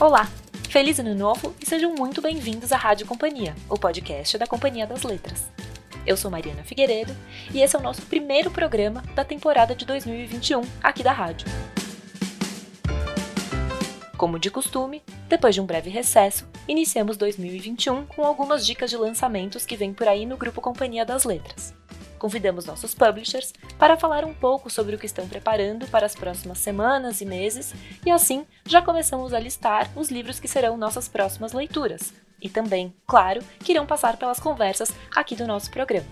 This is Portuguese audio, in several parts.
Olá! Feliz Ano Novo e sejam muito bem-vindos à Rádio Companhia, o podcast da Companhia das Letras. Eu sou Mariana Figueiredo e esse é o nosso primeiro programa da temporada de 2021 aqui da rádio. Como de costume, depois de um breve recesso, iniciamos 2021 com algumas dicas de lançamentos que vêm por aí no grupo Companhia das Letras. Convidamos nossos publishers para falar um pouco sobre o que estão preparando para as próximas semanas e meses, e assim já começamos a listar os livros que serão nossas próximas leituras, e também, claro, que irão passar pelas conversas aqui do nosso programa.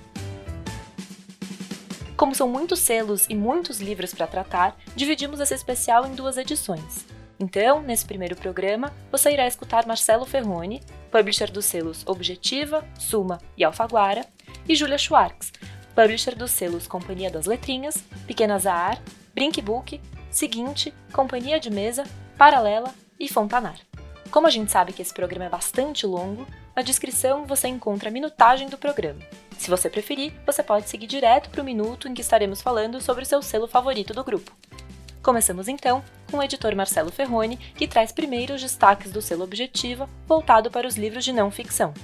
Como são muitos selos e muitos livros para tratar, dividimos esse especial em duas edições. Então, nesse primeiro programa, você irá escutar Marcelo Ferroni, publisher dos selos Objetiva, Suma e Alfaguara, e Julia Schwartz, publisher dos selos Companhia das Letrinhas, Pequenas Aar, Brinkbook, Seguinte, Companhia de Mesa, Paralela e Fontanar. Como a gente sabe que esse programa é bastante longo, na descrição você encontra a minutagem do programa. Se você preferir, você pode seguir direto para o minuto em que estaremos falando sobre o seu selo favorito do grupo. Começamos então com o editor Marcelo Ferroni, que traz primeiro os destaques do selo Objetiva, voltado para os livros de não ficção.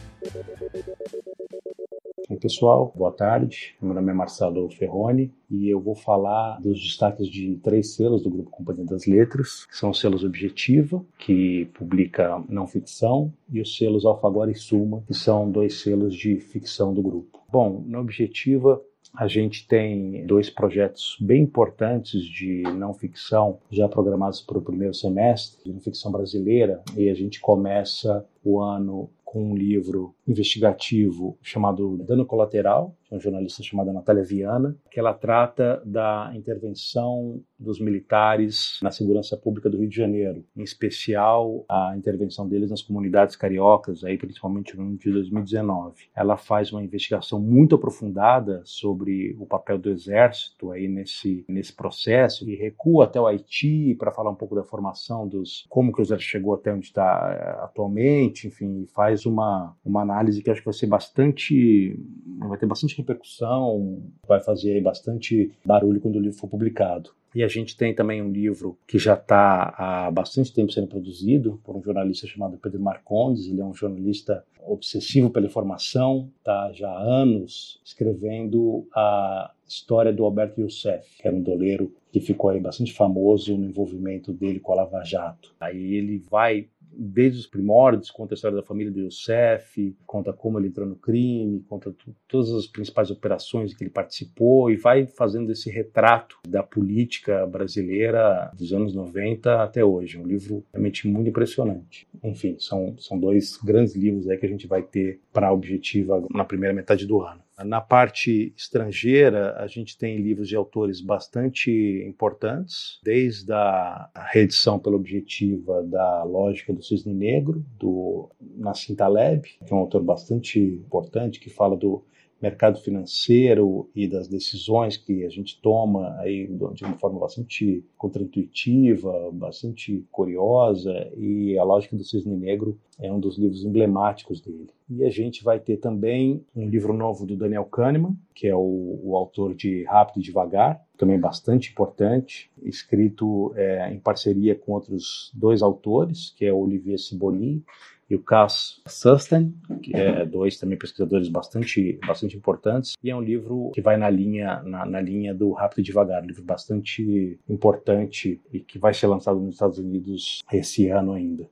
Oi, pessoal, boa tarde. Meu nome é Marcelo Ferroni e eu vou falar dos destaques de três selos do Grupo Companhia das Letras. São os selos Objetiva, que publica não ficção, e os selos Alfaguara e Suma, que são dois selos de ficção do grupo. Bom, na Objetiva a gente tem dois projetos bem importantes de não ficção já programados para o primeiro semestre, de não ficção brasileira, e a gente começa o ano com um livro investigativo chamado Dano Colateral, de uma jornalista chamada Natália Viana, que ela trata da intervenção dos militares na segurança pública do Rio de Janeiro, em especial a intervenção deles nas comunidades cariocas, aí principalmente no ano de 2019. Ela faz uma investigação muito aprofundada sobre o papel do exército aí nesse nesse processo e recua até o Haiti para falar um pouco da formação dos como que o exército chegou até onde está eh, atualmente, enfim, faz uma uma análise que acho que vai ser bastante vai ter bastante repercussão, vai fazer bastante barulho quando o livro for publicado. E a gente tem também um livro que já está há bastante tempo sendo produzido por um jornalista chamado Pedro Marcondes. Ele é um jornalista obsessivo pela informação, está já há anos escrevendo a história do Alberto Youssef, que era um doleiro que ficou aí bastante famoso no envolvimento dele com a Lava Jato. Aí ele vai desde os primórdios, conta a história da família do Youssef, conta como ele entrou no crime, conta todas as principais operações que ele participou e vai fazendo esse retrato da política brasileira dos anos 90 até hoje. Um livro realmente muito impressionante. Enfim, são, são dois grandes livros aí que a gente vai ter para a Objetiva na primeira metade do ano. Na parte estrangeira, a gente tem livros de autores bastante importantes, desde a reedição pela objetiva da Lógica do Cisne Negro, do Nassim Taleb, que é um autor bastante importante, que fala do mercado financeiro e das decisões que a gente toma aí de uma forma bastante contraintuitiva, bastante curiosa, e a lógica do cisne negro é um dos livros emblemáticos dele. E a gente vai ter também um livro novo do Daniel Kahneman, que é o, o autor de Rápido e Devagar, também bastante importante, escrito é, em parceria com outros dois autores, que é Olivier Ciboli e o Cass Susten, que é dois também pesquisadores bastante, bastante importantes, e é um livro que vai na linha, na, na linha do Rápido e Devagar, um livro bastante importante e que vai ser lançado nos Estados Unidos esse ano ainda.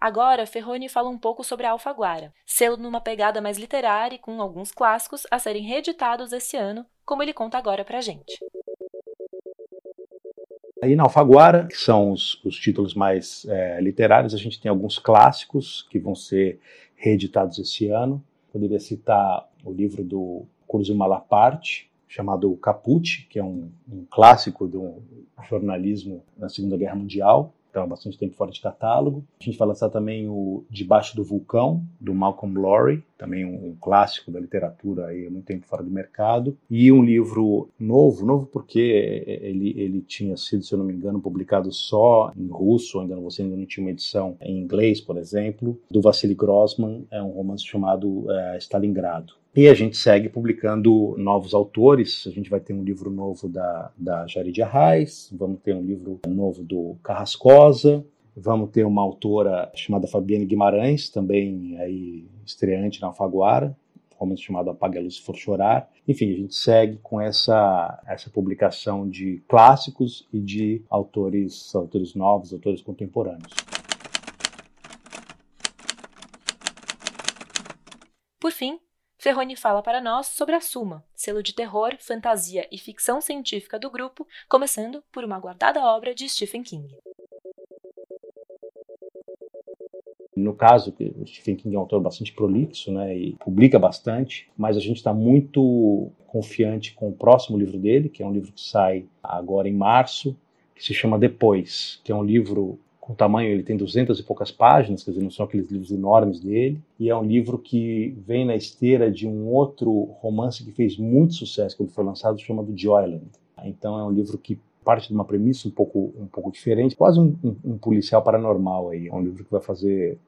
Agora, Ferroni fala um pouco sobre a Alfaguara, selo numa pegada mais literária e com alguns clássicos a serem reeditados esse ano, como ele conta agora pra gente. Aí na Alfaguara, que são os, os títulos mais é, literários, a gente tem alguns clássicos que vão ser reeditados esse ano. Poderia citar o livro do Curzio Malaparte, chamado Caput, que é um, um clássico do jornalismo na Segunda Guerra Mundial está há bastante tempo fora de catálogo. A gente vai lançar também o Debaixo do Vulcão, do Malcolm Lowry, também um, um, clássico da literatura aí há muito tempo fora do mercado. E um livro novo, novo porque ele, ele tinha sido, se eu não me engano, publicado só em russo, ainda você ainda não tinha uma edição em inglês, por exemplo, do Vassili Grossman, é um romance chamado é, Stalingrado. E a gente segue publicando novos autores. A gente vai ter um livro novo da, da Jarid Arraes, vamos ter um livro novo do Carrascosa, vamos ter uma autora chamada Fabiane Guimarães, também aí estreante na Alfaguara, romance chamado Apague a Luz For Chorar. Enfim, a gente segue com essa, essa publicação de clássicos e de autores, autores novos, autores contemporâneos. Por fim, Ferroni fala para nós sobre a Suma, selo de terror, fantasia e ficção científica do grupo, começando por uma guardada obra de Stephen King. No caso, o Stephen King é um autor bastante prolixo, né, e publica bastante, mas a gente está muito confiante com o próximo livro dele, que é um livro que sai agora em março, que se chama Depois, que é um livro com tamanho, ele tem duzentas e poucas páginas, quer dizer, não são aqueles livros enormes dele, e é um livro que vem na esteira de um outro romance que fez muito sucesso quando foi lançado, chamado Joyland. Então é um livro que parte de uma premissa um pouco, um pouco diferente, quase um, um, um policial paranormal aí, é um livro que vai fazer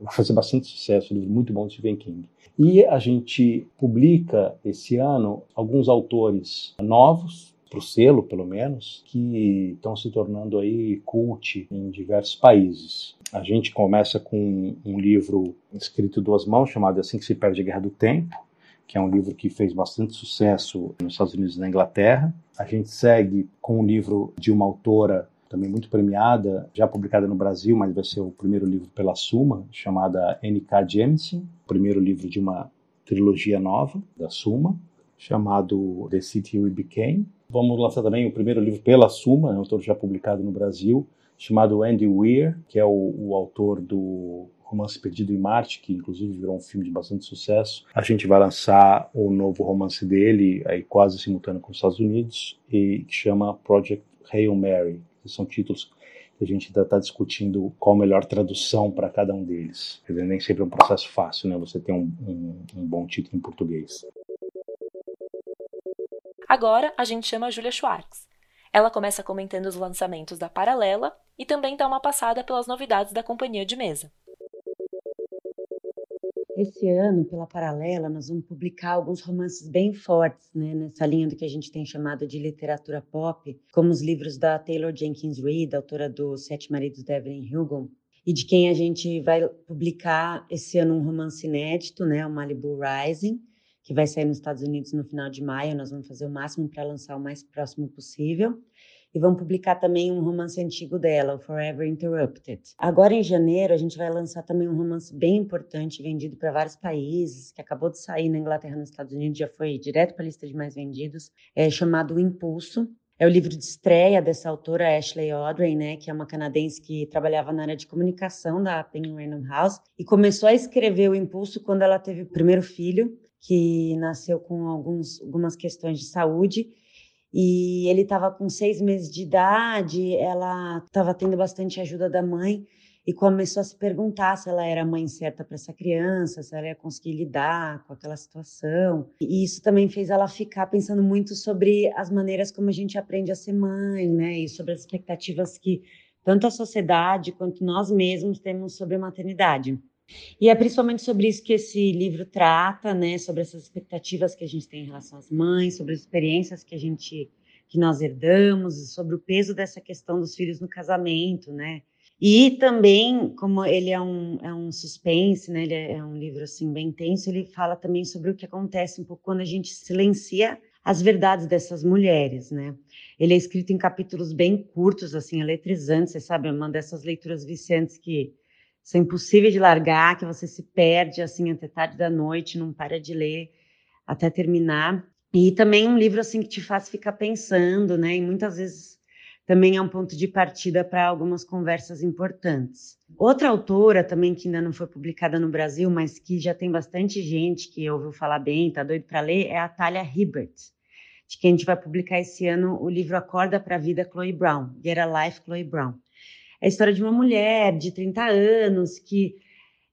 vai fazer bastante sucesso, um livro muito bom de Stephen King. E a gente publica esse ano alguns autores novos, para o selo, pelo menos, que estão se tornando aí cult em diversos países. A gente começa com um livro escrito duas mãos, chamado Assim que se perde a Guerra do Tempo, que é um livro que fez bastante sucesso nos Estados Unidos e na Inglaterra. A gente segue com um livro de uma autora também muito premiada, já publicada no Brasil, mas vai ser o primeiro livro pela Suma, chamada N.K. Jemisin, primeiro livro de uma trilogia nova da Suma, chamado The City We Became. Vamos lançar também o primeiro livro pela Suma, é um autor já publicado no Brasil, chamado Andy Weir, que é o, o autor do Romance Perdido em Marte, que inclusive virou um filme de bastante sucesso. A gente vai lançar o novo romance dele, aí quase simultâneo com os Estados Unidos, e que chama Project Hail Mary, são títulos que a gente ainda está discutindo qual a melhor tradução para cada um deles. Quer dizer, nem sempre é um processo fácil, né? Você ter um, um, um bom título em português. Agora a gente chama a Julia Schwartz. Ela começa comentando os lançamentos da Paralela e também dá uma passada pelas novidades da companhia de mesa. Esse ano, pela Paralela, nós vamos publicar alguns romances bem fortes, né, nessa linha do que a gente tem chamado de literatura pop, como os livros da Taylor Jenkins Reid, autora do Sete Maridos de Evelyn Hugo, e de quem a gente vai publicar esse ano um romance inédito, né, o Malibu Rising, que vai sair nos Estados Unidos no final de maio. Nós vamos fazer o máximo para lançar o mais próximo possível. E vamos publicar também um romance antigo dela, o Forever Interrupted. Agora, em janeiro, a gente vai lançar também um romance bem importante, vendido para vários países, que acabou de sair na Inglaterra nos Estados Unidos, já foi direto para a lista de mais vendidos, é chamado O Impulso. É o livro de estreia dessa autora, Ashley Audrey, né, que é uma canadense que trabalhava na área de comunicação da Penny Random House e começou a escrever O Impulso quando ela teve o primeiro filho que nasceu com alguns, algumas questões de saúde. E ele estava com seis meses de idade, ela estava tendo bastante ajuda da mãe e começou a se perguntar se ela era a mãe certa para essa criança, se ela ia conseguir lidar com aquela situação. E isso também fez ela ficar pensando muito sobre as maneiras como a gente aprende a ser mãe, né? E sobre as expectativas que tanto a sociedade quanto nós mesmos temos sobre a maternidade. E é principalmente sobre isso que esse livro trata, né? Sobre essas expectativas que a gente tem em relação às mães, sobre as experiências que a gente que nós herdamos, sobre o peso dessa questão dos filhos no casamento, né? E também, como ele é um, é um suspense, né? Ele é, um livro assim bem intenso. Ele fala também sobre o que acontece um pouco quando a gente silencia as verdades dessas mulheres, né? Ele é escrito em capítulos bem curtos, assim, eletrizantes. Você sabe, é uma dessas leituras viciantes que são impossíveis de largar, que você se perde assim até tarde da noite, não para de ler até terminar. E também um livro assim que te faz ficar pensando, né? E muitas vezes também é um ponto de partida para algumas conversas importantes. Outra autora também que ainda não foi publicada no Brasil, mas que já tem bastante gente que ouviu falar bem, tá doido para ler, é a Talia Hibbert, de quem a gente vai publicar esse ano o livro Acorda para a Vida Chloe Brown, Get a Life Chloe Brown. É a história de uma mulher de 30 anos que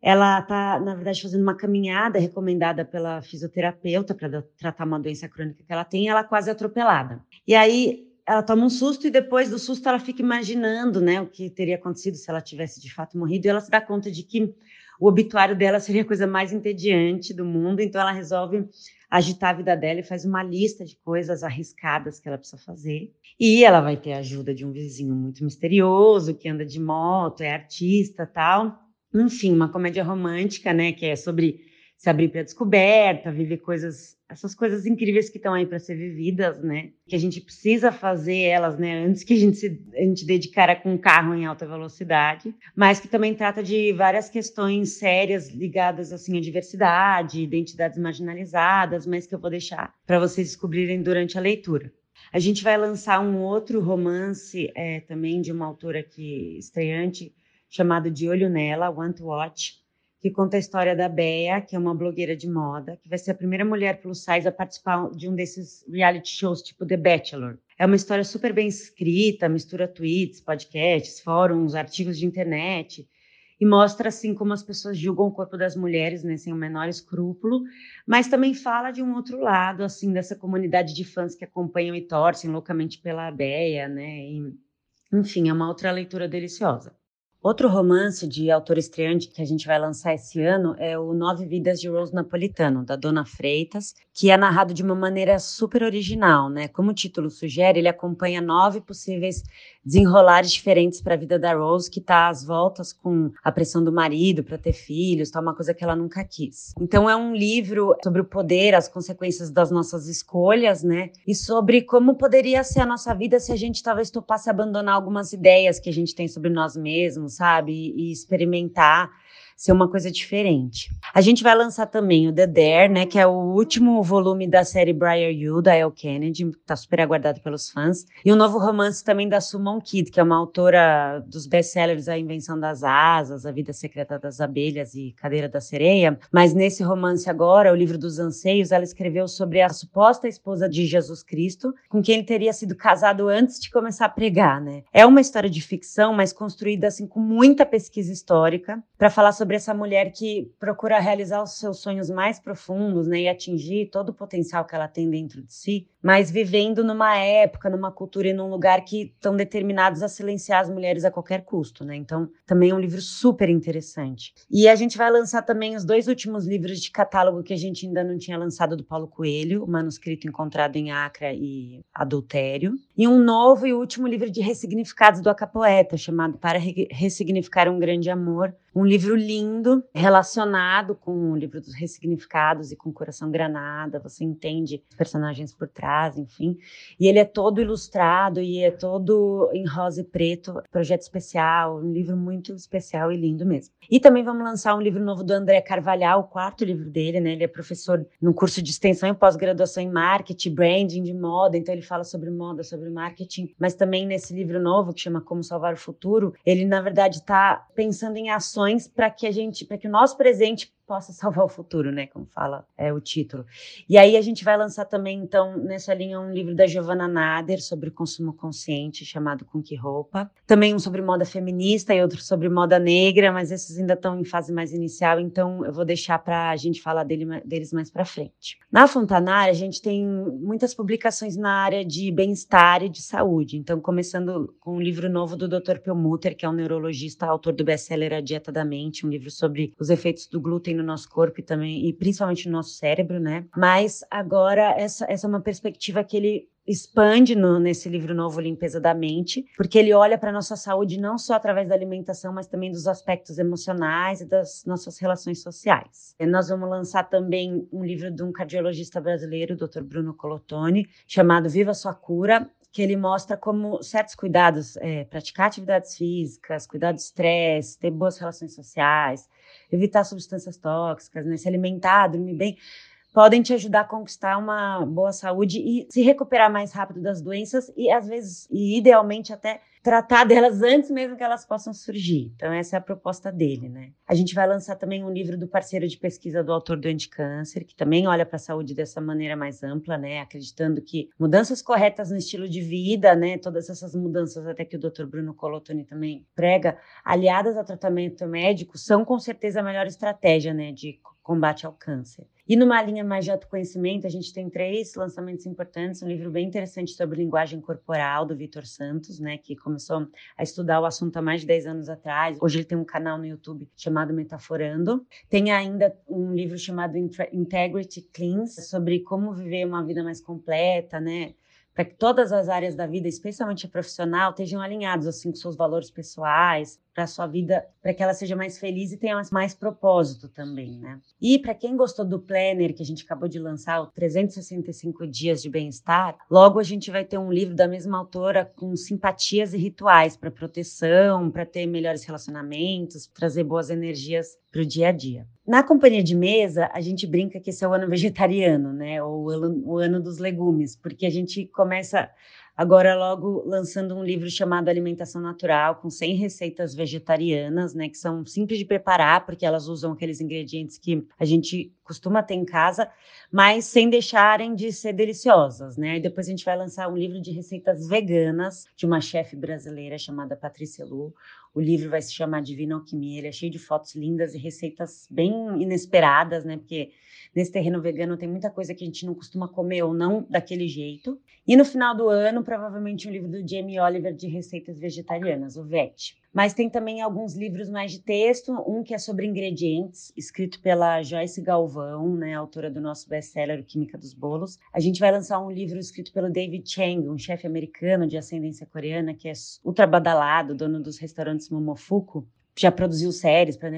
ela está, na verdade, fazendo uma caminhada recomendada pela fisioterapeuta para tratar uma doença crônica que ela tem, e ela é quase atropelada. E aí ela toma um susto e depois do susto ela fica imaginando, né, o que teria acontecido se ela tivesse de fato morrido, e ela se dá conta de que o obituário dela seria a coisa mais entediante do mundo, então ela resolve agitar a vida dela e faz uma lista de coisas arriscadas que ela precisa fazer. E ela vai ter a ajuda de um vizinho muito misterioso que anda de moto, é artista, tal. Enfim, uma comédia romântica, né, que é sobre se abrir para descoberta, viver coisas, essas coisas incríveis que estão aí para ser vividas, né? Que a gente precisa fazer elas, né? Antes que a gente se a gente dedicar com um carro em alta velocidade, mas que também trata de várias questões sérias ligadas assim à diversidade, identidades marginalizadas, mas que eu vou deixar para vocês descobrirem durante a leitura. A gente vai lançar um outro romance é, também de uma autora que estreante chamado De Olho Nela, Want to Watch, que conta a história da Bea, que é uma blogueira de moda, que vai ser a primeira mulher plus size a participar de um desses reality shows tipo The Bachelor. É uma história super bem escrita, mistura tweets, podcasts, fóruns, artigos de internet e mostra assim como as pessoas julgam o corpo das mulheres, né, sem o menor escrúpulo, mas também fala de um outro lado, assim, dessa comunidade de fãs que acompanham e torcem loucamente pela Bea, né? E, enfim, é uma outra leitura deliciosa. Outro romance de autor estreante que a gente vai lançar esse ano é o Nove Vidas de Rose Napolitano, da Dona Freitas, que é narrado de uma maneira super original, né? Como o título sugere, ele acompanha nove possíveis desenrolares diferentes para a vida da Rose, que está às voltas com a pressão do marido para ter filhos, tá uma coisa que ela nunca quis. Então é um livro sobre o poder, as consequências das nossas escolhas, né? E sobre como poderia ser a nossa vida se a gente talvez topasse abandonar algumas ideias que a gente tem sobre nós mesmos, sabe? E experimentar ser uma coisa diferente. A gente vai lançar também o The Dare, né, que é o último volume da série Briar You, da Elle Kennedy, está super aguardado pelos fãs, e um novo romance também da Summon Kid, que é uma autora dos best-sellers A Invenção das Asas, A Vida Secreta das Abelhas e Cadeira da Sereia, mas nesse romance agora, O Livro dos Anseios, ela escreveu sobre a suposta esposa de Jesus Cristo, com quem ele teria sido casado antes de começar a pregar, né? É uma história de ficção, mas construída assim com muita pesquisa histórica, para falar sobre sobre essa mulher que procura realizar os seus sonhos mais profundos, né, e atingir todo o potencial que ela tem dentro de si, mas vivendo numa época, numa cultura e num lugar que estão determinados a silenciar as mulheres a qualquer custo, né? Então, também é um livro super interessante. E a gente vai lançar também os dois últimos livros de catálogo que a gente ainda não tinha lançado do Paulo Coelho, o manuscrito encontrado em Acre e Adultério, e um novo e último livro de ressignificados do Acapoeta, chamado Para Ressignificar um Grande Amor, um livro lindo, relacionado com o livro dos ressignificados e com Coração Granada. Você entende os personagens por trás, enfim. E ele é todo ilustrado e é todo em rosa e preto, projeto especial, um livro muito especial e lindo mesmo. E também vamos lançar um livro novo do André Carvalhal, o quarto livro dele, né? Ele é professor no curso de extensão e pós-graduação em marketing, branding de moda, então ele fala sobre moda, sobre marketing, mas também nesse livro novo que chama Como Salvar o Futuro, ele na verdade está pensando em ações para que a gente, para que o nosso presente possa salvar o futuro, né? Como fala é, o título. E aí a gente vai lançar também, então, nessa linha, um livro da Giovanna Nader sobre consumo consciente, chamado Com Que Roupa. Também um sobre moda feminista e outro sobre moda negra, mas esses ainda estão em fase mais inicial, então eu vou deixar para a gente falar dele, deles mais para frente. Na Fontanar, a gente tem muitas publicações na área de bem-estar e de saúde. Então, começando com um livro novo do Dr. Pelmuter, que é um neurologista, autor do best-seller A Dieta da Mente, um livro sobre os efeitos do glúten no nosso corpo e também, e principalmente no nosso cérebro, né? Mas agora essa, essa é uma perspectiva que ele expande no, nesse livro novo Limpeza da Mente, porque ele olha para nossa saúde não só através da alimentação, mas também dos aspectos emocionais e das nossas relações sociais. E nós vamos lançar também um livro de um cardiologista brasileiro, Dr. Bruno Colotoni, chamado Viva Sua Cura, que ele mostra como certos cuidados, é, praticar atividades físicas, cuidar do estresse, ter boas relações sociais, evitar substâncias tóxicas, né, se alimentar, dormir bem, podem te ajudar a conquistar uma boa saúde e se recuperar mais rápido das doenças e às vezes e idealmente até tratar delas antes mesmo que elas possam surgir. Então essa é a proposta dele, né? A gente vai lançar também um livro do parceiro de pesquisa do autor do anticâncer, que também olha para a saúde dessa maneira mais ampla, né, acreditando que mudanças corretas no estilo de vida, né, todas essas mudanças até que o Dr. Bruno Colotoni também prega, aliadas ao tratamento médico, são com certeza a melhor estratégia, né, de combate ao câncer. E numa linha mais de autoconhecimento, a gente tem três lançamentos importantes. Um livro bem interessante sobre linguagem corporal, do Vitor Santos, né, que começou a estudar o assunto há mais de 10 anos atrás. Hoje ele tem um canal no YouTube chamado Metaforando. Tem ainda um livro chamado Integrity Cleans, sobre como viver uma vida mais completa, né? para que todas as áreas da vida, especialmente a profissional, estejam alinhadas assim com seus valores pessoais, para a sua vida, para que ela seja mais feliz e tenha mais, propósito também, né? E para quem gostou do planner que a gente acabou de lançar, o 365 dias de bem-estar, logo a gente vai ter um livro da mesma autora com simpatias e rituais para proteção, para ter melhores relacionamentos, trazer boas energias para o dia a dia. Na companhia de mesa, a gente brinca que esse é o ano vegetariano, né? Ou o ano dos legumes, porque a gente começa Agora, logo lançando um livro chamado Alimentação Natural, com 100 receitas vegetarianas, né, que são simples de preparar, porque elas usam aqueles ingredientes que a gente costuma ter em casa, mas sem deixarem de ser deliciosas, né? E depois a gente vai lançar um livro de receitas veganas de uma chefe brasileira chamada Patrícia Lu. O livro vai se chamar Divina Alquimia, ele é cheio de fotos lindas e receitas bem inesperadas, né? Porque nesse terreno vegano tem muita coisa que a gente não costuma comer ou não daquele jeito. E no final do ano, provavelmente um livro do Jamie Oliver de receitas vegetarianas, o VET. Mas tem também alguns livros mais de texto, um que é sobre ingredientes, escrito pela Joyce Galvão, né, autora do nosso best-seller Química dos Bolos. A gente vai lançar um livro escrito pelo David Chang, um chefe americano de ascendência coreana que é ultra badalado, dono dos restaurantes Momofuku já produziu séries para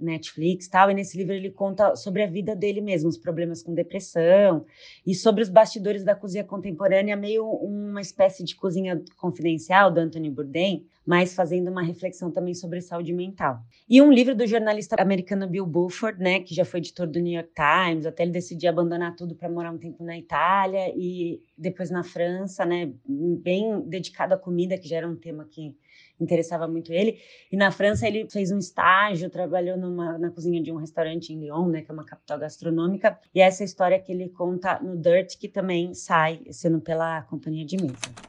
Netflix e tal, e nesse livro ele conta sobre a vida dele mesmo, os problemas com depressão, e sobre os bastidores da cozinha contemporânea, meio uma espécie de cozinha confidencial do Anthony Bourdain, mas fazendo uma reflexão também sobre saúde mental. E um livro do jornalista americano Bill Buford, né, que já foi editor do New York Times, até ele decidir abandonar tudo para morar um tempo na Itália e depois na França, né, bem dedicado à comida, que já era um tema que interessava muito ele. E na França ele fez um estágio, trabalhou numa, na cozinha de um restaurante em Lyon, né, que é uma capital gastronômica. E essa história que ele conta no Dirt, que também sai sendo pela companhia de mesa.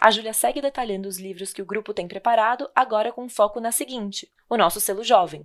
A Júlia segue detalhando os livros que o grupo tem preparado, agora com foco na seguinte: o nosso selo jovem.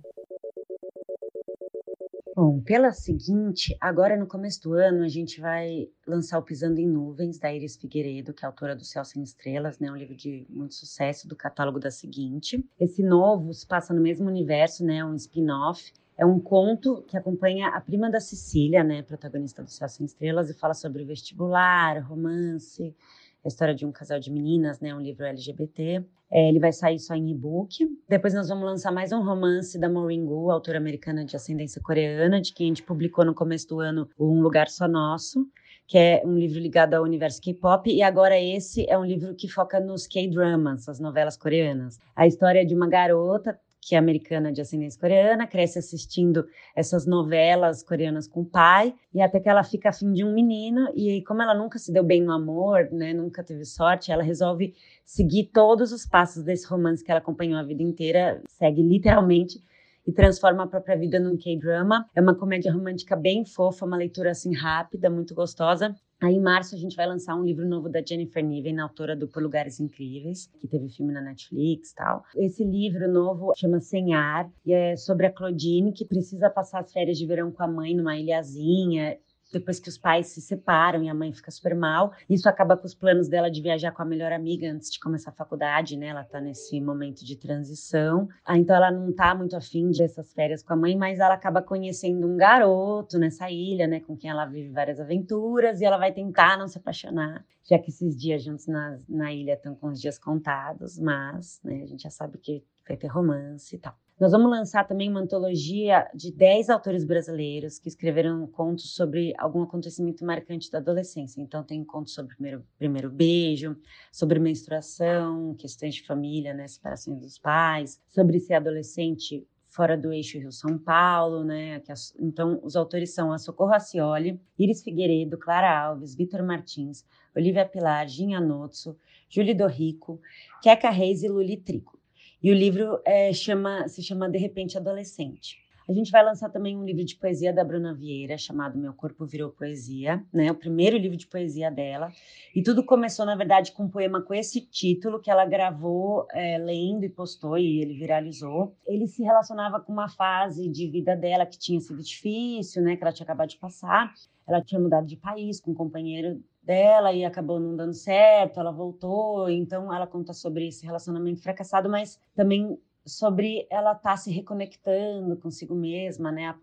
Bom, pela seguinte, agora no começo do ano a gente vai lançar o Pisando em Nuvens, da Iris Figueiredo, que é autora do Céu Sem Estrelas, né? Um livro de muito sucesso do catálogo da seguinte. Esse novo se passa no mesmo universo, né? Um spin-off. É um conto que acompanha a prima da Cecília, né? Protagonista do Céu Sem Estrelas, e fala sobre vestibular, romance, a história de um casal de meninas, né, um livro LGBT. É, ele vai sair só em e-book. Depois nós vamos lançar mais um romance da Maureen Gu, autora americana de ascendência coreana, de quem a gente publicou no começo do ano Um Lugar Só Nosso, que é um livro ligado ao universo K-pop. E agora esse é um livro que foca nos K-dramas, as novelas coreanas. A história é de uma garota que é americana de ascendência coreana, cresce assistindo essas novelas coreanas com o pai, e até que ela fica afim de um menino, e como ela nunca se deu bem no amor, né, nunca teve sorte, ela resolve seguir todos os passos desse romance que ela acompanhou a vida inteira, segue literalmente e transforma a própria vida num K-drama. É uma comédia romântica bem fofa, uma leitura assim rápida, muito gostosa. Aí, em março, a gente vai lançar um livro novo da Jennifer Niven, autora do Por Lugares Incríveis, que teve filme na Netflix e tal. Esse livro novo chama Sem Ar, e é sobre a Claudine, que precisa passar as férias de verão com a mãe numa ilhazinha depois que os pais se separam e a mãe fica super mal. Isso acaba com os planos dela de viajar com a melhor amiga antes de começar a faculdade, né? Ela tá nesse momento de transição. Ah, então ela não tá muito afim dessas férias com a mãe, mas ela acaba conhecendo um garoto nessa ilha, né? Com quem ela vive várias aventuras e ela vai tentar não se apaixonar, já que esses dias juntos na, na ilha estão com os dias contados, mas né, a gente já sabe que vai ter romance e tal. Nós vamos lançar também uma antologia de 10 autores brasileiros que escreveram contos sobre algum acontecimento marcante da adolescência. Então, tem contos sobre o primeiro, primeiro beijo, sobre menstruação, questões de família, né, separação dos pais, sobre ser adolescente fora do eixo Rio-São Paulo, né? Então, os autores são a Socorro Acioli, Iris Figueiredo, Clara Alves, Vitor Martins, Olivia Pilar, Ginha Notso, Júlio Dorrico, Queca Reis e Luli Trico. E o livro é, chama, se chama De Repente Adolescente. A gente vai lançar também um livro de poesia da Bruna Vieira, chamado Meu Corpo Virou Poesia, né? O primeiro livro de poesia dela. E tudo começou, na verdade, com um poema com esse título que ela gravou é, lendo e postou, e ele viralizou. Ele se relacionava com uma fase de vida dela que tinha sido difícil, né? Que ela tinha acabado de passar. Ela tinha mudado de país com um companheiro dela e acabou não dando certo, ela voltou, então ela conta sobre esse relacionamento fracassado, mas também sobre ela estar tá se reconectando consigo mesma, né,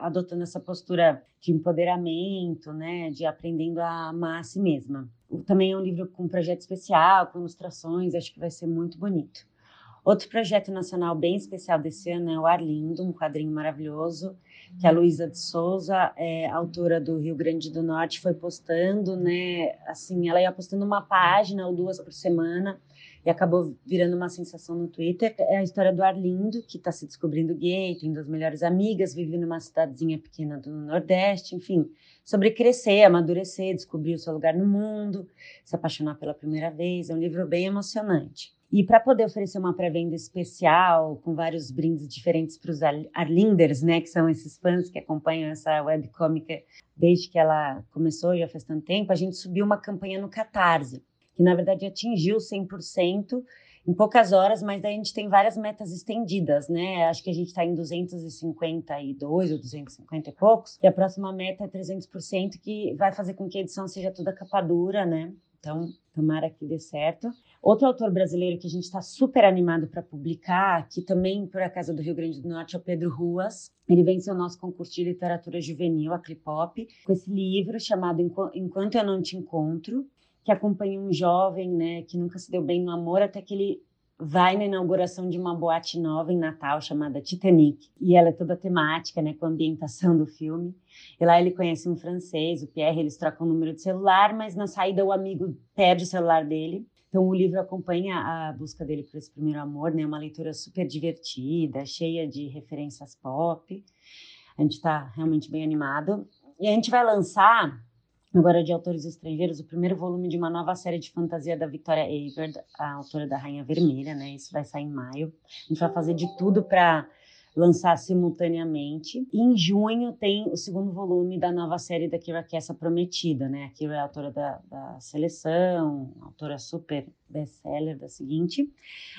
adotando essa postura de empoderamento, né, de aprendendo a amar a si mesma. Também é um livro com projeto especial, com ilustrações, acho que vai ser muito bonito. Outro projeto nacional bem especial desse ano é o Arlindo, um quadrinho maravilhoso, que a Luísa de Souza, é, autora do Rio Grande do Norte, foi postando, né? Assim, ela ia postando uma página ou duas por semana e acabou virando uma sensação no Twitter. É a história do Arlindo, que está se descobrindo gay, tem duas melhores amigas, vive numa cidadezinha pequena do Nordeste, enfim, sobre crescer, amadurecer, descobrir o seu lugar no mundo, se apaixonar pela primeira vez. É um livro bem emocionante. E para poder oferecer uma pré-venda especial, com vários brindes diferentes para os Arlinders, né, que são esses fãs que acompanham essa webcômica desde que ela começou, já faz tanto tempo, a gente subiu uma campanha no Catarse, que na verdade atingiu 100% em poucas horas, mas daí a gente tem várias metas estendidas, né? Acho que a gente está em 252 ou 250 e poucos, e a próxima meta é 300%, que vai fazer com que a edição seja toda capa dura, né? Então, tomara que dê certo. Outro autor brasileiro que a gente está super animado para publicar, que também, por acaso, é do Rio Grande do Norte, é o Pedro Ruas. Ele venceu o nosso concurso de literatura juvenil, a Clipop, com esse livro chamado Enquanto Eu Não Te Encontro, que acompanha um jovem né, que nunca se deu bem no amor, até que ele vai na inauguração de uma boate nova em Natal chamada Titanic. E ela é toda temática, né, com a ambientação do filme. E lá ele conhece um francês, o Pierre, eles trocam o número de celular, mas na saída o amigo perde o celular dele então, o livro acompanha a busca dele por esse primeiro amor, né? Uma leitura super divertida, cheia de referências pop. A gente está realmente bem animado. E a gente vai lançar, agora de autores estrangeiros, o primeiro volume de uma nova série de fantasia da Victoria Avard, a autora da Rainha Vermelha, né? Isso vai sair em maio. A gente vai fazer de tudo para lançar simultaneamente. Em junho tem o segundo volume da nova série da Kira Kessa Prometida, né? A Kira é autora da, da Seleção, autora super best-seller da seguinte.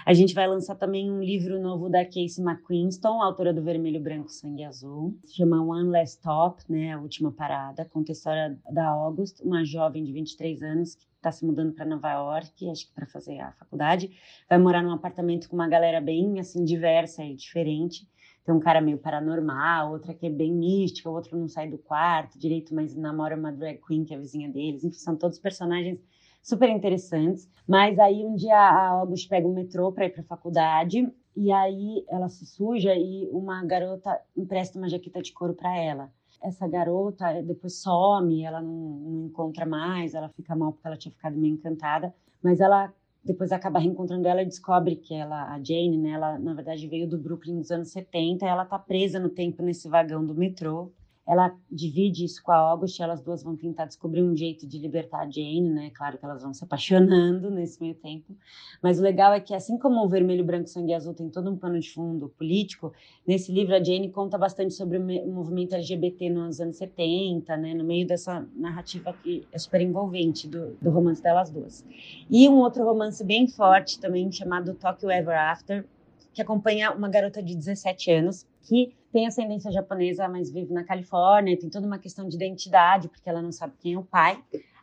A gente vai lançar também um livro novo da Casey McQuiston, autora do Vermelho, Branco, Sangue Azul. Se chama One Last Stop, né? A Última Parada. Conta a história da August, uma jovem de 23 anos que está se mudando para Nova York, acho que para fazer a faculdade. Vai morar num apartamento com uma galera bem, assim, diversa e diferente tem um cara meio paranormal, outra que é bem mística, outro não sai do quarto direito, mas namora uma drag queen que é a vizinha deles. Enfim, são todos personagens super interessantes. Mas aí um dia a August pega o metrô para ir para a faculdade e aí ela se suja e uma garota empresta uma jaqueta de couro para ela. Essa garota depois some, ela não, não encontra mais, ela fica mal porque ela tinha ficado meio encantada, mas ela depois acaba reencontrando ela e descobre que ela, a Jane, né, ela na verdade veio do Brooklyn nos anos 70, ela tá presa no tempo nesse vagão do metrô ela divide isso com a August, elas duas vão tentar descobrir um jeito de libertar a Jane, né? Claro que elas vão se apaixonando nesse meio tempo. Mas o legal é que, assim como o Vermelho, Branco, Sangue Azul tem todo um pano de fundo político, nesse livro a Jane conta bastante sobre o movimento LGBT nos anos 70, né? No meio dessa narrativa que é super envolvente do, do romance delas duas. E um outro romance bem forte também, chamado Tokyo Ever After, que acompanha uma garota de 17 anos que tem ascendência japonesa, mas vive na Califórnia, tem toda uma questão de identidade, porque ela não sabe quem é o pai,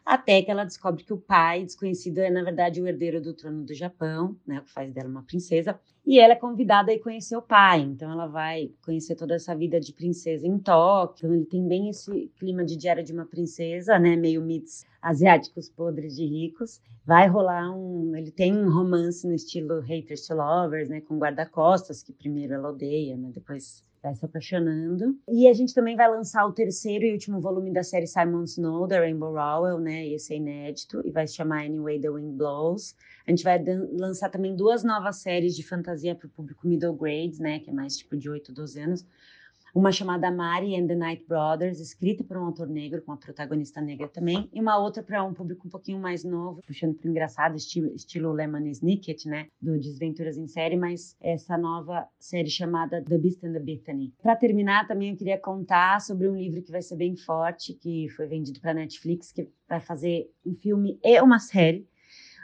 até que ela descobre que o pai desconhecido é, na verdade, o herdeiro do trono do Japão, né, o que faz dela uma princesa, e ela é convidada a conhecer o pai, então ela vai conhecer toda essa vida de princesa em Tóquio, então ele tem bem esse clima de diário de uma princesa, né, meio mitos asiáticos podres de ricos, vai rolar um, ele tem um romance no estilo haters to lovers, né, com guarda-costas, que primeiro ela odeia, depois vai se apaixonando. E a gente também vai lançar o terceiro e último volume da série Simon Snow, da Rainbow Rowell, né? Esse é inédito, e vai se chamar Anyway the Wind Blows. A gente vai lançar também duas novas séries de fantasia para o público middle grade, né? Que é mais tipo de 8, 12 anos. Uma chamada Mari and the Night Brothers, escrita por um autor negro, com uma protagonista negra também, e uma outra para um público um pouquinho mais novo, puxando para engraçado, estilo, estilo Lemon Snicket, né, do Desventuras em Série, mas essa nova série chamada The Beast and the Bethany. Para terminar, também eu queria contar sobre um livro que vai ser bem forte, que foi vendido para Netflix, que vai fazer um filme e uma série,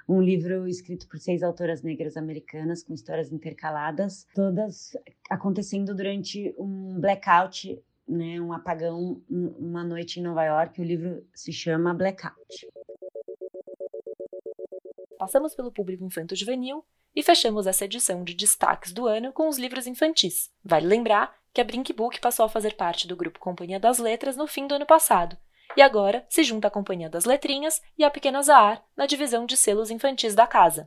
um livro escrito por seis autoras negras americanas, com histórias intercaladas, todas acontecendo durante um blackout, né, um apagão, uma noite em Nova York. O livro se chama Blackout. Passamos pelo público infanto-juvenil e fechamos essa edição de destaques do ano com os livros infantis. Vale lembrar que a Brink Book passou a fazer parte do grupo Companhia das Letras no fim do ano passado, e agora se junta à Companhia das Letrinhas e à Pequena Zahar na divisão de selos infantis da casa.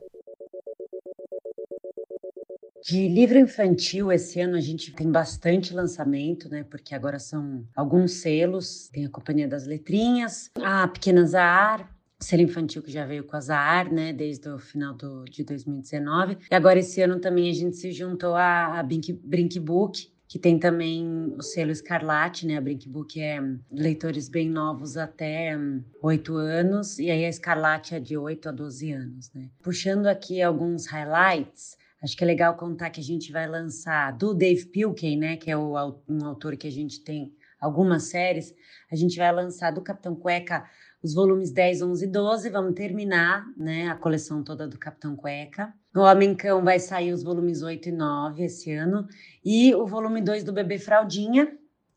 De livro infantil, esse ano a gente tem bastante lançamento, né? Porque agora são alguns selos. Tem a Companhia das Letrinhas, a Pequena Zahar, selo infantil que já veio com a Zahar, né? Desde o final do, de 2019. E agora esse ano também a gente se juntou à, à Brink Book, que tem também o selo Escarlate, né? A Brinkbook é leitores bem novos até hum, oito anos, e aí a Escarlate é de 8 a 12 anos, né? Puxando aqui alguns highlights, acho que é legal contar que a gente vai lançar do Dave Pilkey, né? Que é o, um autor que a gente tem algumas séries, a gente vai lançar do Capitão Cueca os volumes 10, 11 e 12, vamos terminar né, a coleção toda do Capitão Cueca. O Homem Cão vai sair os volumes 8 e 9 esse ano. E o volume 2 do Bebê Fraldinha,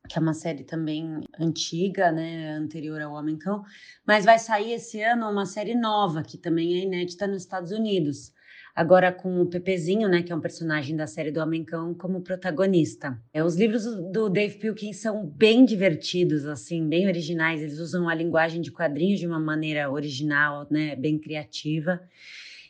que é uma série também antiga, né, anterior ao Homem Cão, mas vai sair esse ano uma série nova, que também é inédita nos Estados Unidos agora com o Pepezinho, né, que é um personagem da série do Homem-Cão, como protagonista. É, os livros do Dave Pilkins são bem divertidos, assim, bem originais. Eles usam a linguagem de quadrinhos de uma maneira original, né, bem criativa.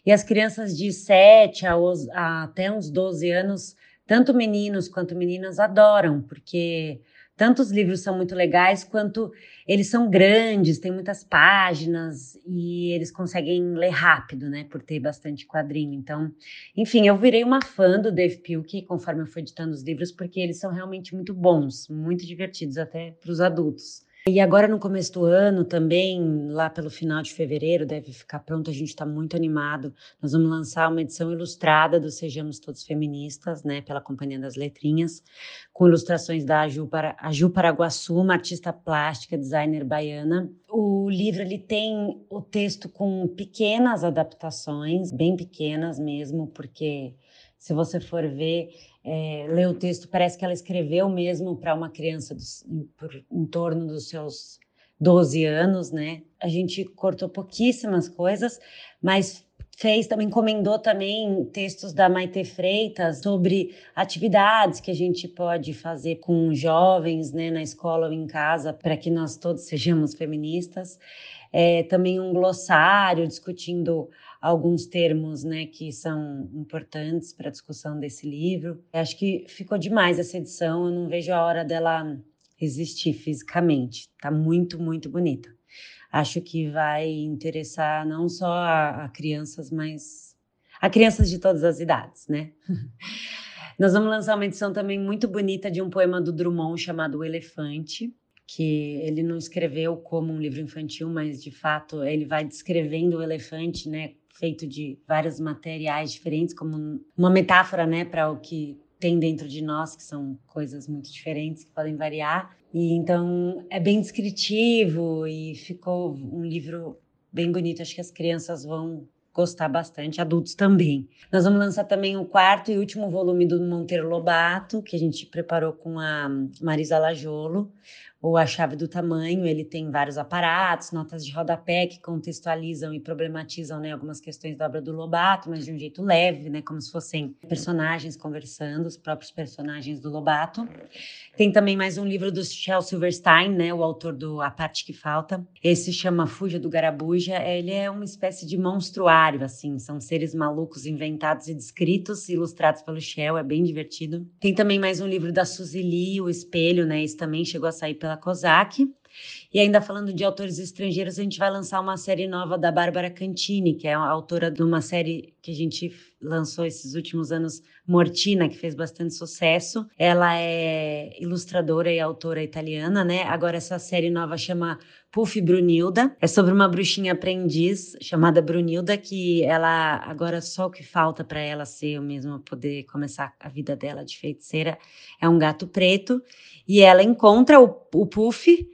E as crianças de 7 a, a até uns 12 anos, tanto meninos quanto meninas adoram, porque tanto os livros são muito legais, quanto eles são grandes, tem muitas páginas e eles conseguem ler rápido, né? Por ter bastante quadrinho. Então, enfim, eu virei uma fã do Dave Pilkey conforme eu fui editando os livros, porque eles são realmente muito bons, muito divertidos até para os adultos. E agora no começo do ano também, lá pelo final de fevereiro, deve ficar pronto, a gente está muito animado. Nós vamos lançar uma edição ilustrada do Sejamos Todos Feministas, né, pela Companhia das Letrinhas, com ilustrações da Aju, para, Aju Paraguaçu, uma artista plástica, designer baiana. O livro ele tem o texto com pequenas adaptações, bem pequenas mesmo, porque se você for ver, é, o texto, parece que ela escreveu mesmo para uma criança dos, em, por, em torno dos seus 12 anos, né? A gente cortou pouquíssimas coisas, mas fez também encomendou também textos da Maite Freitas sobre atividades que a gente pode fazer com jovens, né, na escola ou em casa, para que nós todos sejamos feministas. É, também um glossário discutindo alguns termos né, que são importantes para a discussão desse livro. Eu acho que ficou demais essa edição, eu não vejo a hora dela existir fisicamente. Está muito, muito bonita. Acho que vai interessar não só a, a crianças, mas a crianças de todas as idades, né? Nós vamos lançar uma edição também muito bonita de um poema do Drummond chamado O Elefante, que ele não escreveu como um livro infantil, mas de fato ele vai descrevendo o elefante, né, feito de vários materiais diferentes, como uma metáfora, né, para o que tem dentro de nós, que são coisas muito diferentes que podem variar. E então é bem descritivo e ficou um livro bem bonito. Acho que as crianças vão gostar bastante, adultos também. Nós vamos lançar também o quarto e último volume do Monteiro Lobato, que a gente preparou com a Marisa Lajolo, ou A Chave do Tamanho. Ele tem vários aparatos, notas de rodapé que contextualizam e problematizam né, algumas questões da obra do Lobato, mas de um jeito leve, né, como se fossem personagens conversando, os próprios personagens do Lobato. Tem também mais um livro do Shel Silverstein, né, o autor do A Parte que Falta. Esse chama Fuja do Garabuja. Ele é uma espécie de monstruário, assim, são seres malucos inventados e descritos, ilustrados pelo Shel, é bem divertido. Tem também mais um livro da Suzy Lee, O Espelho, né, esse também chegou a sair pela COSAC. E ainda falando de autores estrangeiros, a gente vai lançar uma série nova da Bárbara Cantini, que é a autora de uma série que a gente lançou esses últimos anos, Mortina, que fez bastante sucesso. Ela é ilustradora e autora italiana, né? Agora essa série nova chama Puff Brunilda. É sobre uma bruxinha aprendiz chamada Brunilda, que ela agora só o que falta para ela ser o mesmo poder começar a vida dela de feiticeira é um gato preto. E ela encontra o, o Puff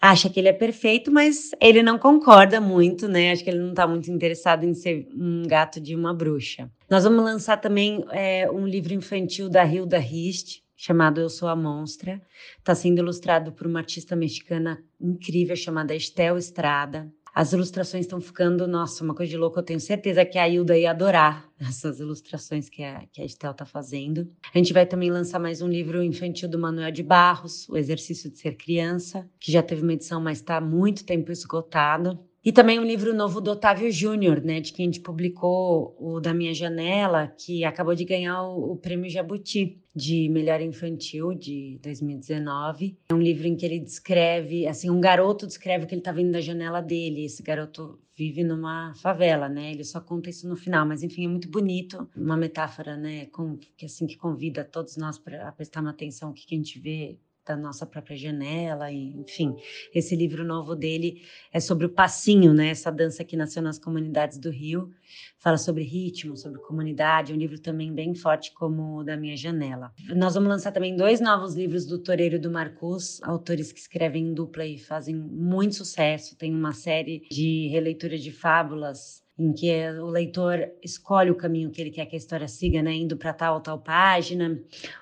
acha que ele é perfeito, mas ele não concorda muito, né? Acho que ele não está muito interessado em ser um gato de uma bruxa. Nós vamos lançar também é, um livro infantil da Hilda Rist, chamado Eu Sou a Monstra. Está sendo ilustrado por uma artista mexicana incrível chamada Estel Estrada. As ilustrações estão ficando, nossa, uma coisa de louco. Eu tenho certeza que a Hilda ia adorar essas ilustrações que a, que a Estel está fazendo. A gente vai também lançar mais um livro infantil do Manuel de Barros, O Exercício de Ser Criança, que já teve uma edição, mas está há muito tempo esgotado. E também um livro novo do Otávio Júnior, né, de quem a gente publicou o Da Minha Janela, que acabou de ganhar o, o Prêmio Jabuti de Melhor Infantil de 2019. É um livro em que ele descreve, assim, um garoto descreve que ele está vindo da janela dele. Esse garoto vive numa favela, né? Ele só conta isso no final, mas enfim, é muito bonito, uma metáfora, né, com, que assim que convida todos nós para prestar uma atenção o que, que a gente vê da nossa própria janela, enfim. Esse livro novo dele é sobre o passinho, né? Essa dança que nasceu nas comunidades do Rio. Fala sobre ritmo, sobre comunidade, um livro também bem forte como o da minha janela. Nós vamos lançar também dois novos livros do Toreiro do Marcus, autores que escrevem em dupla e fazem muito sucesso. Tem uma série de releitura de fábulas em que o leitor escolhe o caminho que ele quer que a história siga, né, indo para tal ou tal página,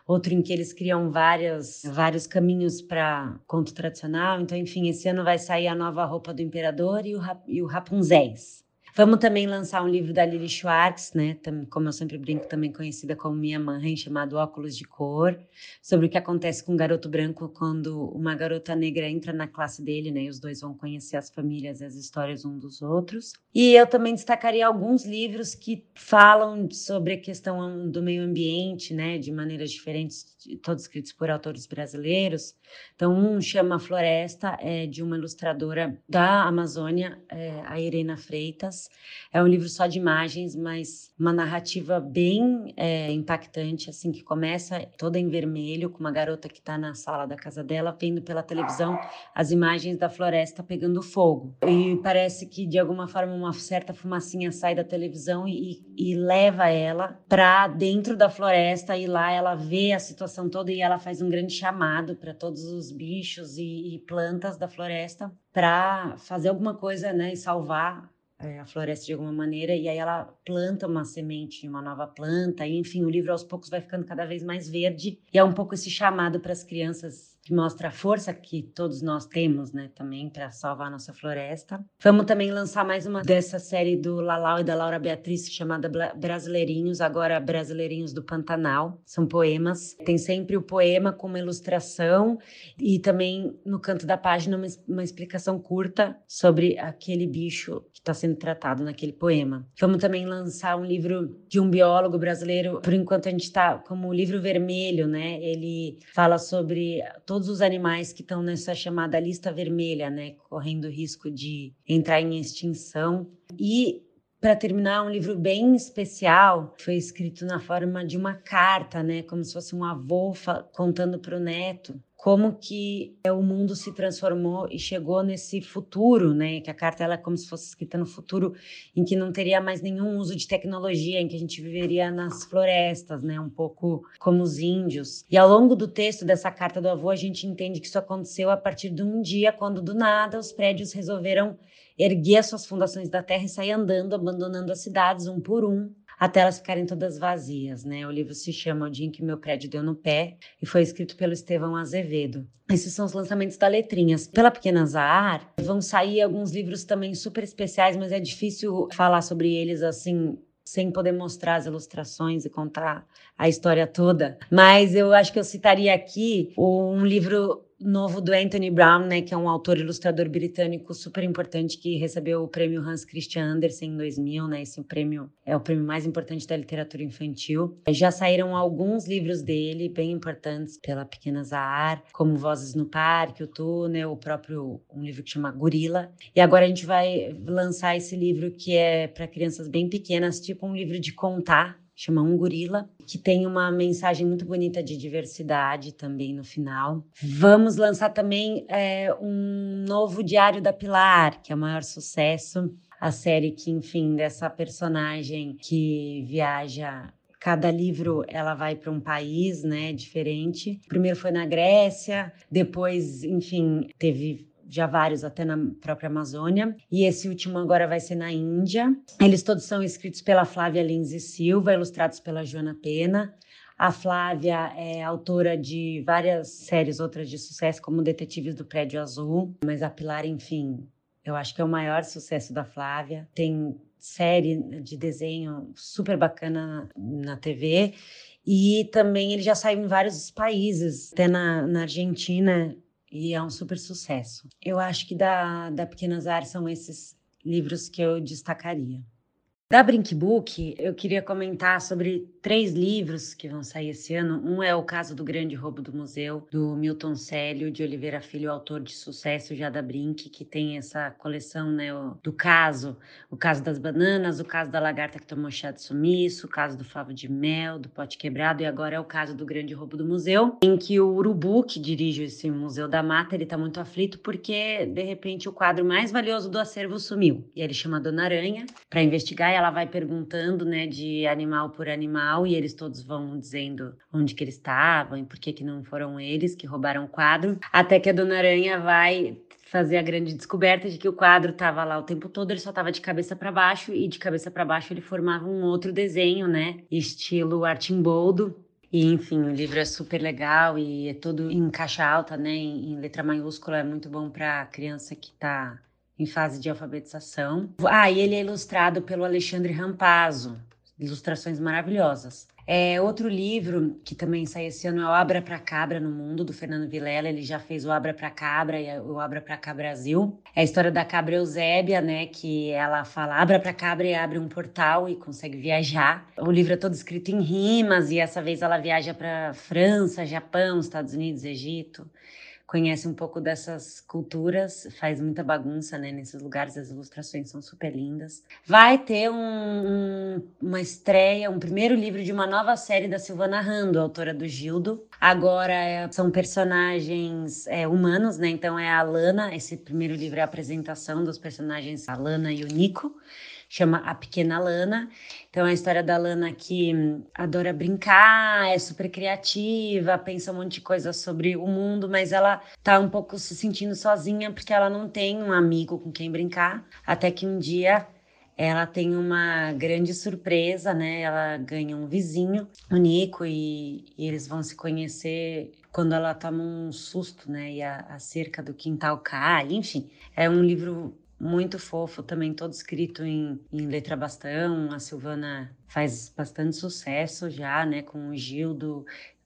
outro em que eles criam várias, vários caminhos para conto tradicional. Então, enfim, esse ano vai sair a nova roupa do imperador e o, e o Rapunzéis. Vamos também lançar um livro da Lily Schwartz, né? Como eu sempre brinco, também conhecida como Minha Mãe, chamado Óculos de Cor, sobre o que acontece com um garoto branco quando uma garota negra entra na classe dele, né? E os dois vão conhecer as famílias e as histórias um dos outros. E eu também destacaria alguns livros que falam sobre a questão do meio ambiente, né? De maneiras diferentes, todos escritos por autores brasileiros. Então, um chama Floresta, é de uma ilustradora da Amazônia, é, a Irena Freitas. É um livro só de imagens, mas uma narrativa bem é, impactante, assim, que começa toda em vermelho, com uma garota que está na sala da casa dela, vendo pela televisão as imagens da floresta pegando fogo. E parece que, de alguma forma, uma certa fumacinha sai da televisão e, e leva ela para dentro da floresta, e lá ela vê a situação toda e ela faz um grande chamado para todos os bichos e, e plantas da floresta para fazer alguma coisa né, e salvar é, a floresta de alguma maneira, e aí ela planta uma semente uma nova planta, e enfim, o livro aos poucos vai ficando cada vez mais verde, e é um pouco esse chamado para as crianças que mostra a força que todos nós temos, né, também para salvar a nossa floresta. Vamos também lançar mais uma dessa série do Lalau e da Laura Beatriz, chamada Brasileirinhos, agora Brasileirinhos do Pantanal. São poemas. Tem sempre o poema com uma ilustração e também no canto da página uma, uma explicação curta sobre aquele bicho que está sendo tratado naquele poema. Vamos também lançar um livro de um biólogo brasileiro. Por enquanto a gente está como o livro vermelho, né? Ele fala sobre todos os animais que estão nessa chamada lista vermelha, né, correndo risco de entrar em extinção. E para terminar, um livro bem especial, foi escrito na forma de uma carta, né, como se fosse um avô contando para o neto como que é, o mundo se transformou e chegou nesse futuro, né? Que a carta ela é como se fosse escrita no futuro, em que não teria mais nenhum uso de tecnologia, em que a gente viveria nas florestas, né? Um pouco como os índios. E ao longo do texto dessa carta do avô, a gente entende que isso aconteceu a partir de um dia, quando do nada os prédios resolveram erguer as suas fundações da terra e sair andando, abandonando as cidades um por um, até elas ficarem todas vazias, né? O livro se chama O Dia em que Meu Prédio Deu no Pé e foi escrito pelo Estevão Azevedo. Esses são os lançamentos da Letrinhas. Pela Pequena Zahar, vão sair alguns livros também super especiais, mas é difícil falar sobre eles assim sem poder mostrar as ilustrações e contar a história toda. Mas eu acho que eu citaria aqui um livro novo do Anthony Brown, né, que é um autor ilustrador britânico super importante que recebeu o prêmio Hans Christian Andersen em 2000, né? Esse prêmio é o prêmio mais importante da literatura infantil. Já saíram alguns livros dele bem importantes pela Pequena Zahar, como Vozes no Parque, O Túnel, o próprio um livro que chama Gorila. E agora a gente vai lançar esse livro que é para crianças bem pequenas, tipo um livro de contar chama Um Gorila, que tem uma mensagem muito bonita de diversidade também no final. Vamos lançar também é, um novo Diário da Pilar, que é o maior sucesso. A série que, enfim, dessa personagem que viaja cada livro ela vai para um país, né, diferente. Primeiro foi na Grécia, depois, enfim, teve já vários até na própria Amazônia, e esse último agora vai ser na Índia. Eles todos são escritos pela Flávia Lins Silva, ilustrados pela Joana Pena. A Flávia é autora de várias séries, outras de sucesso, como Detetives do Prédio Azul, mas a Pilar, enfim, eu acho que é o maior sucesso da Flávia. Tem série de desenho super bacana na TV. E também ele já saiu em vários países, até na, na Argentina e é um super sucesso. Eu acho que da, da Pequenas Artes são esses livros que eu destacaria. Da Brinkbook, eu queria comentar sobre três livros que vão sair esse ano. Um é O Caso do Grande Roubo do Museu, do Milton Célio de Oliveira Filho, autor de sucesso já da Brink, que tem essa coleção né, do caso, o caso das bananas, o caso da lagarta que tomou chá de sumiço, o caso do favo de mel, do pote quebrado, e agora é o caso do Grande Roubo do Museu, em que o Urubu, que dirige esse Museu da Mata, ele está muito aflito porque, de repente, o quadro mais valioso do acervo sumiu. E ele chama Dona Aranha para investigar ela vai perguntando, né, de animal por animal e eles todos vão dizendo onde que eles estavam e por que que não foram eles que roubaram o quadro, até que a Dona Aranha vai fazer a grande descoberta de que o quadro estava lá o tempo todo, ele só estava de cabeça para baixo e de cabeça para baixo ele formava um outro desenho, né, estilo artimboldo. E, enfim, o livro é super legal e é todo em caixa alta, né, em, em letra maiúscula, é muito bom para criança que está em fase de alfabetização. Ah, e ele é ilustrado pelo Alexandre Rampazzo, ilustrações maravilhosas. É, outro livro que também sai esse ano é o Abra para Cabra no Mundo, do Fernando Vilela. Ele já fez o Abra para Cabra e o Abra para Cá Brasil. É a história da cabra Eusébia, né? Que ela fala abra para cabra e abre um portal e consegue viajar. O livro é todo escrito em rimas e essa vez ela viaja para França, Japão, Estados Unidos, Egito conhece um pouco dessas culturas, faz muita bagunça né, nesses lugares, as ilustrações são super lindas. Vai ter um, um, uma estreia, um primeiro livro de uma nova série da Silvana Rando, autora do Gildo. Agora é, são personagens é, humanos, né? Então é a Lana, esse primeiro livro é a apresentação dos personagens, a Lana e o Nico chama A Pequena Lana. Então, é a história da Lana que adora brincar, é super criativa, pensa um monte de coisa sobre o mundo, mas ela tá um pouco se sentindo sozinha porque ela não tem um amigo com quem brincar. Até que um dia ela tem uma grande surpresa, né? Ela ganha um vizinho, o Nico, e, e eles vão se conhecer quando ela toma um susto, né? E a, a cerca do quintal cai, enfim. É um livro muito fofo também, todo escrito em, em letra bastão. A Silvana faz bastante sucesso já, né, com o Gildo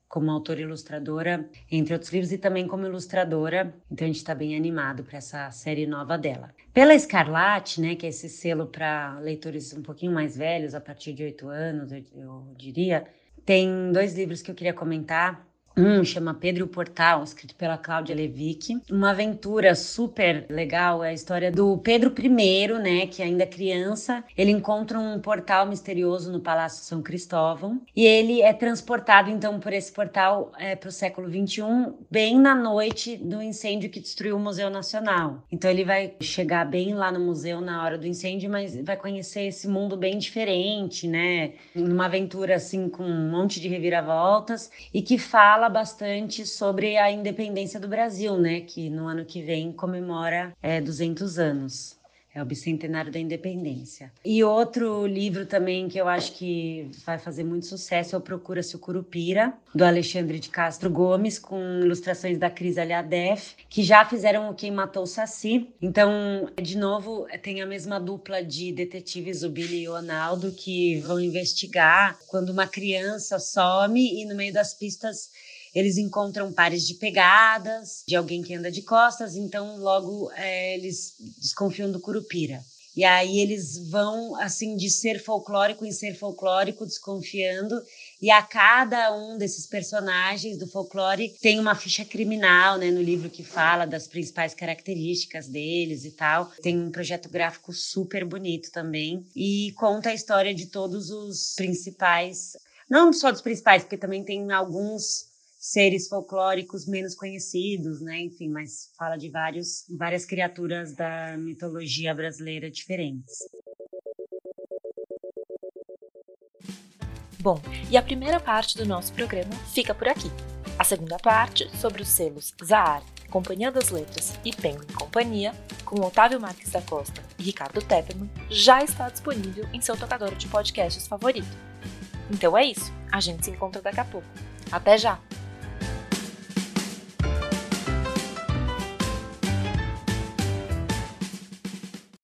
como autora ilustradora, entre outros livros, e também como ilustradora. Então a gente está bem animado para essa série nova dela. Pela Escarlate, né, que é esse selo para leitores um pouquinho mais velhos, a partir de oito anos, eu, eu diria, tem dois livros que eu queria comentar. Um chama Pedro o Portal, escrito pela Cláudia Levick. Uma aventura super legal é a história do Pedro I, né, que ainda é criança. Ele encontra um portal misterioso no Palácio São Cristóvão e ele é transportado então por esse portal é, para o século XXI, bem na noite do incêndio que destruiu o Museu Nacional. Então ele vai chegar bem lá no museu na hora do incêndio, mas vai conhecer esse mundo bem diferente, né? Numa aventura assim com um monte de reviravoltas e que fala fala bastante sobre a independência do Brasil, né? Que no ano que vem comemora é, 200 anos. É o bicentenário da independência. E outro livro também que eu acho que vai fazer muito sucesso é o Procura-se o Curupira, do Alexandre de Castro Gomes, com ilustrações da Cris Aliadef, que já fizeram o Quem Matou o Saci. Então, de novo, tem a mesma dupla de detetives, o Billy e o Ronaldo, que vão investigar quando uma criança some e no meio das pistas eles encontram pares de pegadas de alguém que anda de costas, então logo é, eles desconfiam do curupira. E aí eles vão assim de ser folclórico em ser folclórico, desconfiando, e a cada um desses personagens do folclore tem uma ficha criminal, né, no livro que fala das principais características deles e tal. Tem um projeto gráfico super bonito também e conta a história de todos os principais, não só dos principais, porque também tem alguns seres folclóricos menos conhecidos, né? Enfim, mas fala de vários, várias criaturas da mitologia brasileira diferentes. Bom, e a primeira parte do nosso programa fica por aqui. A segunda parte, sobre os selos Zahar, Companhia das Letras e Penguin Companhia, com Otávio Marques da Costa e Ricardo Tepperman, já está disponível em seu tocador de podcasts favorito. Então é isso, a gente se encontra daqui a pouco. Até já!